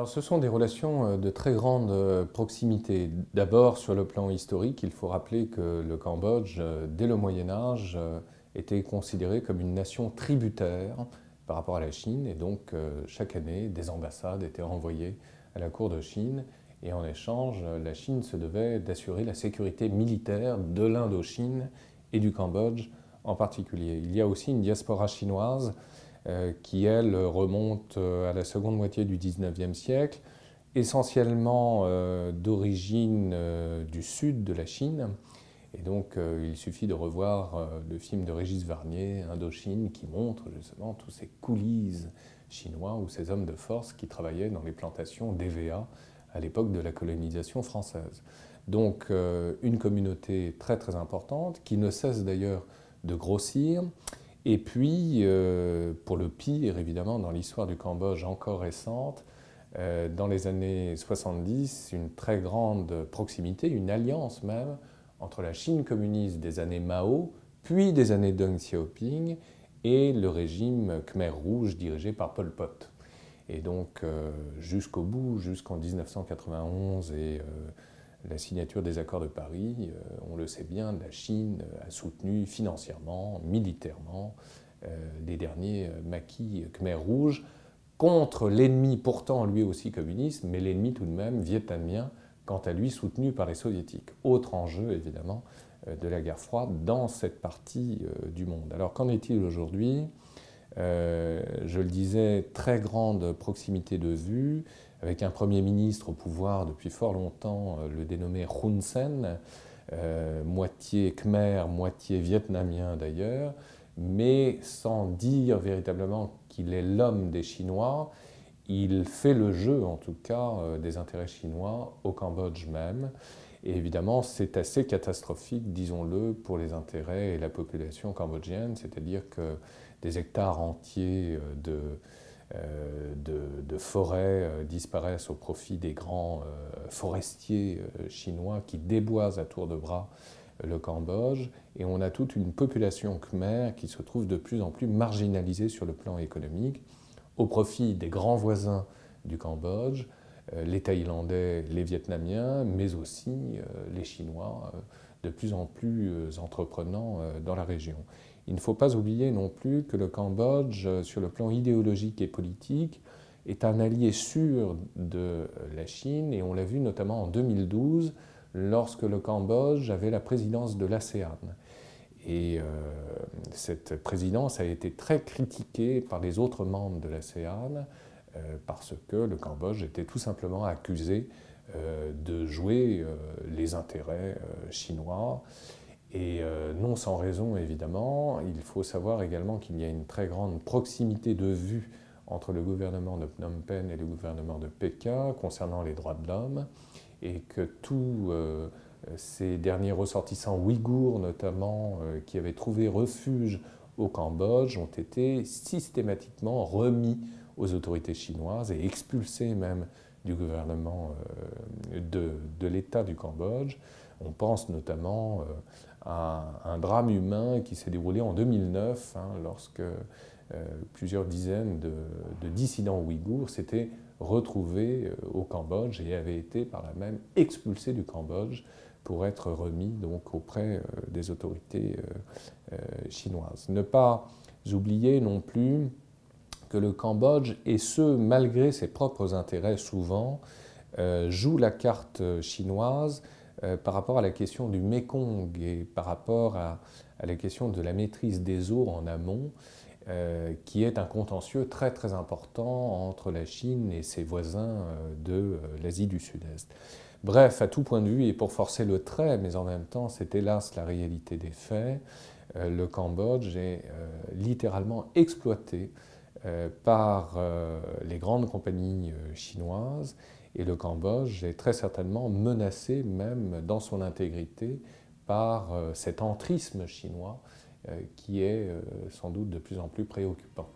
Alors, ce sont des relations euh, de très grande euh, proximité. D'abord, sur le plan historique, il faut rappeler que le Cambodge, euh, dès le Moyen Âge, était considéré comme une nation tributaire par rapport à la Chine, et donc chaque année, des ambassades étaient envoyées à la cour de Chine, et en échange, la Chine se devait d'assurer la sécurité militaire de l'Indochine et du Cambodge en particulier. Il y a aussi une diaspora chinoise qui, elle, remonte euh, à la seconde moitié du XIXe siècle, essentiellement euh, d'origine du sud de la Chine. Et donc, il suffit de revoir le film de Régis Varnier, Indochine, qui montre justement tous ces coulisses chinois ou ces hommes de force qui travaillaient dans les plantations d'EVA à l'époque de la colonisation française. Donc, une communauté très très importante qui ne cesse d'ailleurs de grossir et puis, euh, pour le pire, évidemment, dans l'histoire du Cambodge encore récente, euh, dans les années 70, une très grande proximité, une alliance même, entre la Chine communiste des années Mao, puis des années Deng Xiaoping, et le régime Khmer Rouge dirigé par Pol Pot. Et donc, euh, jusqu'au bout, jusqu'en 1991 et la signature des accords de Paris, euh, on le sait bien, la Chine a soutenu financièrement, militairement, euh, les derniers euh, maquis Khmer Rouge contre l'ennemi pourtant lui aussi communiste, mais l'ennemi tout de même vietnamien, quant à lui soutenu par les soviétiques. Autre enjeu évidemment de la guerre froide dans cette partie du monde. Alors qu'en est-il aujourd'hui? Je le disais, très grande proximité de vue, avec un Premier ministre au pouvoir depuis fort longtemps, euh, le dénommé Hun Sen, euh, moitié khmer, moitié vietnamien d'ailleurs, mais sans dire véritablement qu'il est l'homme des Chinois, il fait le jeu en tout cas euh, des intérêts chinois au Cambodge même. Et évidemment, c'est assez catastrophique, disons-le, pour les intérêts et la population cambodgienne, c'est-à-dire que des hectares entiers de, euh, de, forêts euh, disparaissent au profit des grands euh, forestiers chinois qui déboisent à tour de bras le Cambodge, et on a toute une population khmer qui se trouve de plus en plus marginalisée sur le plan économique, au profit des grands voisins du Cambodge, les Thaïlandais, les Vietnamiens, mais aussi les Chinois, de plus en plus entreprenants dans la région. Il ne faut pas oublier non plus que le Cambodge, euh, sur le plan idéologique et politique, est un allié sûr de la Chine, et on l'a vu notamment en 2012, lorsque le Cambodge avait la présidence de l'ASEAN. Et euh, cette présidence a été très critiquée par les autres membres de l'ASEAN, euh, parce que le Cambodge était tout simplement accusé de jouer les intérêts chinois. Et euh, non sans raison, évidemment, il faut savoir également qu'il y a une très grande proximité de vue entre le gouvernement de Phnom Penh et le gouvernement de Pékin concernant les droits de l'homme, et que tous euh, ces derniers ressortissants ouïghours, notamment, euh, qui avaient trouvé refuge au Cambodge, ont été systématiquement remis aux autorités chinoises et expulsés même du gouvernement de, de l'État du Cambodge. On pense notamment à un drame humain qui s'est déroulé en 2009, hein, lorsque euh, plusieurs dizaines de, dissidents ouïghours s'étaient retrouvés euh, au Cambodge et avaient été par là même expulsés du Cambodge pour être remis donc auprès euh, des autorités chinoises. Ne pas oublier non plus que le Cambodge, et ce malgré ses propres intérêts souvent, joue la carte chinoise euh, par rapport à la question du Mekong et par rapport à, la question de la maîtrise des eaux en amont, euh, qui est un contentieux très très important entre la Chine et ses voisins euh, de l'Asie du Sud-Est. Bref, à tout point de vue, et pour forcer le trait, mais en même temps, c'est hélas la réalité des faits, le Cambodge est littéralement exploité par les grandes compagnies chinoises et le Cambodge est très certainement menacé même dans son intégrité par euh, cet entrisme chinois euh, qui est euh, sans doute de plus en plus préoccupant.